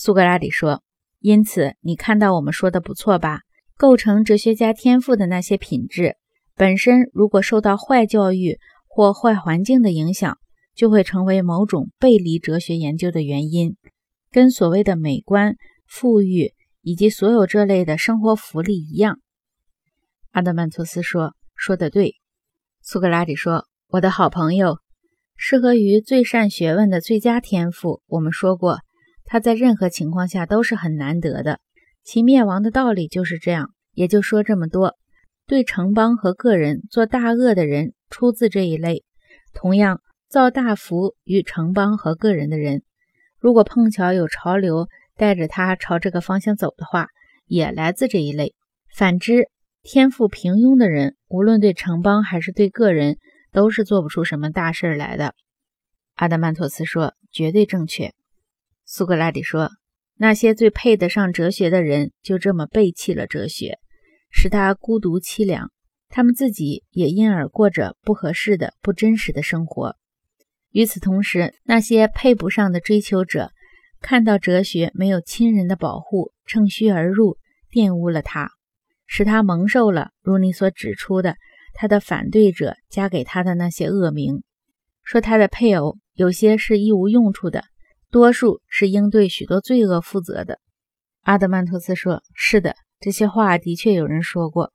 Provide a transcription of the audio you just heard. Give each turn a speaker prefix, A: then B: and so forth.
A: 苏格拉底说：“因此，你看到我们说的不错吧？构成哲学家天赋的那些品质，本身如果受到坏教育或坏环境的影响，就会成为某种背离哲学研究的原因，跟所谓的美观、富裕以及所有这类的生活福利一样。”阿德曼托斯说：“说得对。”苏格拉底说：“我的好朋友，适合于最善学问的最佳天赋，我们说过。”它在任何情况下都是很难得的，其灭亡的道理就是这样。也就说这么多。对城邦和个人做大恶的人出自这一类，同样造大福与城邦和个人的人，如果碰巧有潮流带着他朝这个方向走的话，也来自这一类。反之，天赋平庸的人，无论对城邦还是对个人，都是做不出什么大事来的。阿德曼托斯说：“绝对正确。”苏格拉底说：“那些最配得上哲学的人，就这么背弃了哲学，使他孤独凄凉。他们自己也因而过着不合适的、不真实的生活。与此同时，那些配不上的追求者，看到哲学没有亲人的保护，趁虚而入，玷污了他，使他蒙受了如你所指出的他的反对者加给他的那些恶名，说他的配偶有些是一无用处的。”多数是应对许多罪恶负责的，阿德曼托斯说：“是的，这些话的确有人说过。”